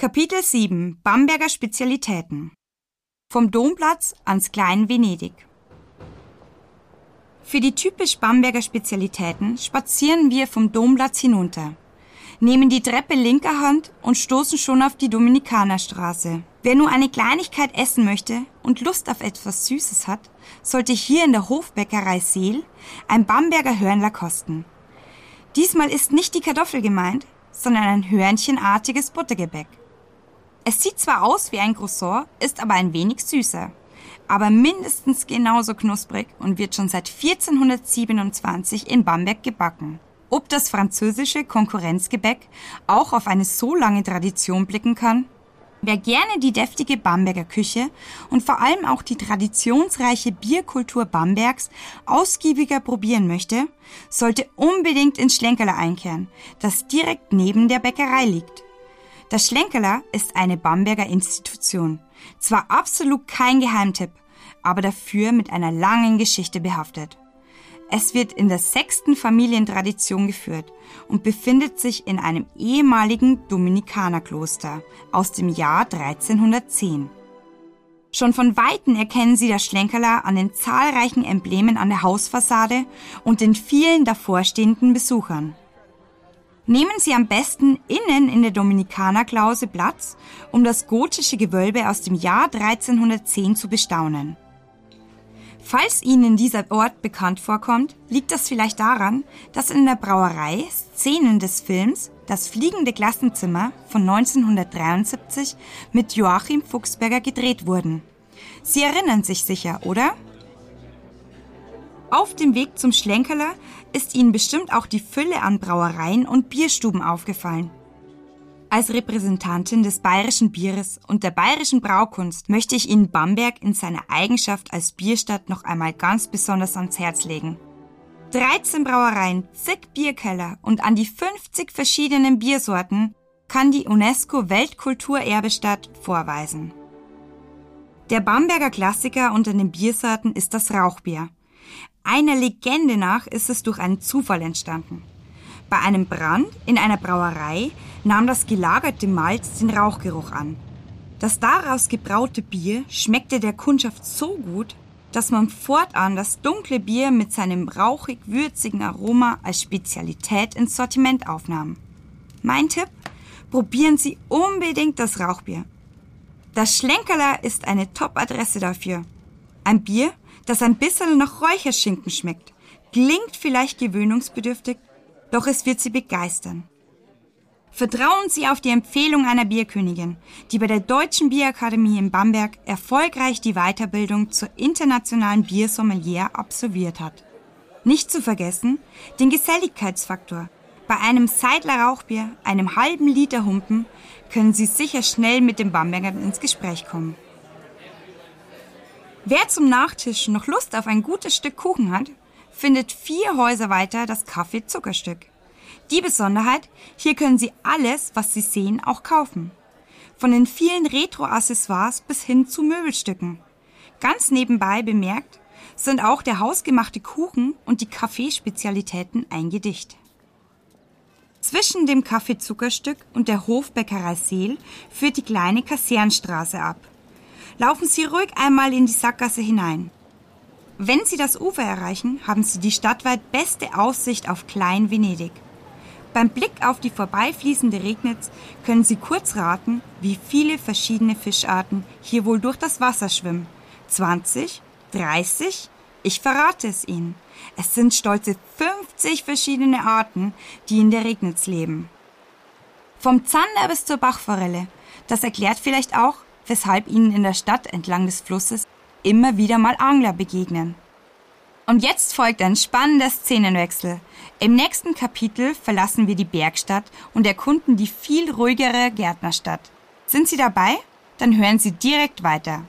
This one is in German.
Kapitel 7 Bamberger Spezialitäten Vom Domplatz ans Klein Venedig Für die typisch Bamberger Spezialitäten spazieren wir vom Domplatz hinunter, nehmen die Treppe linker Hand und stoßen schon auf die Dominikanerstraße. Wer nur eine Kleinigkeit essen möchte und Lust auf etwas Süßes hat, sollte hier in der Hofbäckerei Seel ein Bamberger Hörnler kosten. Diesmal ist nicht die Kartoffel gemeint, sondern ein hörnchenartiges Buttergebäck. Es sieht zwar aus wie ein Croissant, ist aber ein wenig süßer. Aber mindestens genauso knusprig und wird schon seit 1427 in Bamberg gebacken. Ob das französische Konkurrenzgebäck auch auf eine so lange Tradition blicken kann? Wer gerne die deftige Bamberger Küche und vor allem auch die traditionsreiche Bierkultur Bambergs ausgiebiger probieren möchte, sollte unbedingt ins Schlenkerler einkehren, das direkt neben der Bäckerei liegt. Das Schlenkerler ist eine Bamberger Institution. Zwar absolut kein Geheimtipp, aber dafür mit einer langen Geschichte behaftet. Es wird in der sechsten Familientradition geführt und befindet sich in einem ehemaligen Dominikanerkloster aus dem Jahr 1310. Schon von Weitem erkennen Sie das Schlenkerler an den zahlreichen Emblemen an der Hausfassade und den vielen davorstehenden Besuchern. Nehmen Sie am besten innen in der Dominikanerklause Platz, um das gotische Gewölbe aus dem Jahr 1310 zu bestaunen. Falls Ihnen dieser Ort bekannt vorkommt, liegt das vielleicht daran, dass in der Brauerei Szenen des Films Das fliegende Klassenzimmer von 1973 mit Joachim Fuchsberger gedreht wurden. Sie erinnern sich sicher, oder? Auf dem Weg zum Schlenkerler ist Ihnen bestimmt auch die Fülle an Brauereien und Bierstuben aufgefallen. Als Repräsentantin des bayerischen Bieres und der bayerischen Braukunst möchte ich Ihnen Bamberg in seiner Eigenschaft als Bierstadt noch einmal ganz besonders ans Herz legen. 13 Brauereien, zig Bierkeller und an die 50 verschiedenen Biersorten kann die UNESCO Weltkulturerbestadt vorweisen. Der Bamberger Klassiker unter den Biersorten ist das Rauchbier. Einer Legende nach ist es durch einen Zufall entstanden. Bei einem Brand in einer Brauerei nahm das gelagerte Malz den Rauchgeruch an. Das daraus gebraute Bier schmeckte der Kundschaft so gut, dass man fortan das dunkle Bier mit seinem rauchig-würzigen Aroma als Spezialität ins Sortiment aufnahm. Mein Tipp? Probieren Sie unbedingt das Rauchbier. Das Schlenkerler ist eine Top-Adresse dafür. Ein Bier, das ein bisschen nach Räucherschinken schmeckt. Klingt vielleicht gewöhnungsbedürftig, doch es wird Sie begeistern. Vertrauen Sie auf die Empfehlung einer Bierkönigin, die bei der Deutschen Bierakademie in Bamberg erfolgreich die Weiterbildung zur internationalen Biersommelier absolviert hat. Nicht zu vergessen den Geselligkeitsfaktor. Bei einem Seidler Rauchbier, einem halben Liter Humpen, können Sie sicher schnell mit den Bambergern ins Gespräch kommen. Wer zum Nachtisch noch Lust auf ein gutes Stück Kuchen hat, findet vier Häuser weiter das Kaffee Zuckerstück. Die Besonderheit, hier können Sie alles, was Sie sehen, auch kaufen. Von den vielen Retro-Accessoires bis hin zu Möbelstücken. Ganz nebenbei bemerkt, sind auch der hausgemachte Kuchen und die Kaffeespezialitäten ein Gedicht. Zwischen dem Kaffee Zuckerstück und der Hofbäckerei Seel führt die kleine Kasernstraße ab. Laufen Sie ruhig einmal in die Sackgasse hinein. Wenn Sie das Ufer erreichen, haben Sie die stadtweit beste Aussicht auf Klein Venedig. Beim Blick auf die vorbeifließende Regnitz können Sie kurz raten, wie viele verschiedene Fischarten hier wohl durch das Wasser schwimmen. 20? 30? Ich verrate es Ihnen. Es sind stolze 50 verschiedene Arten, die in der Regnitz leben. Vom Zander bis zur Bachforelle. Das erklärt vielleicht auch, weshalb ihnen in der Stadt entlang des Flusses immer wieder mal Angler begegnen. Und jetzt folgt ein spannender Szenenwechsel. Im nächsten Kapitel verlassen wir die Bergstadt und erkunden die viel ruhigere Gärtnerstadt. Sind Sie dabei? Dann hören Sie direkt weiter.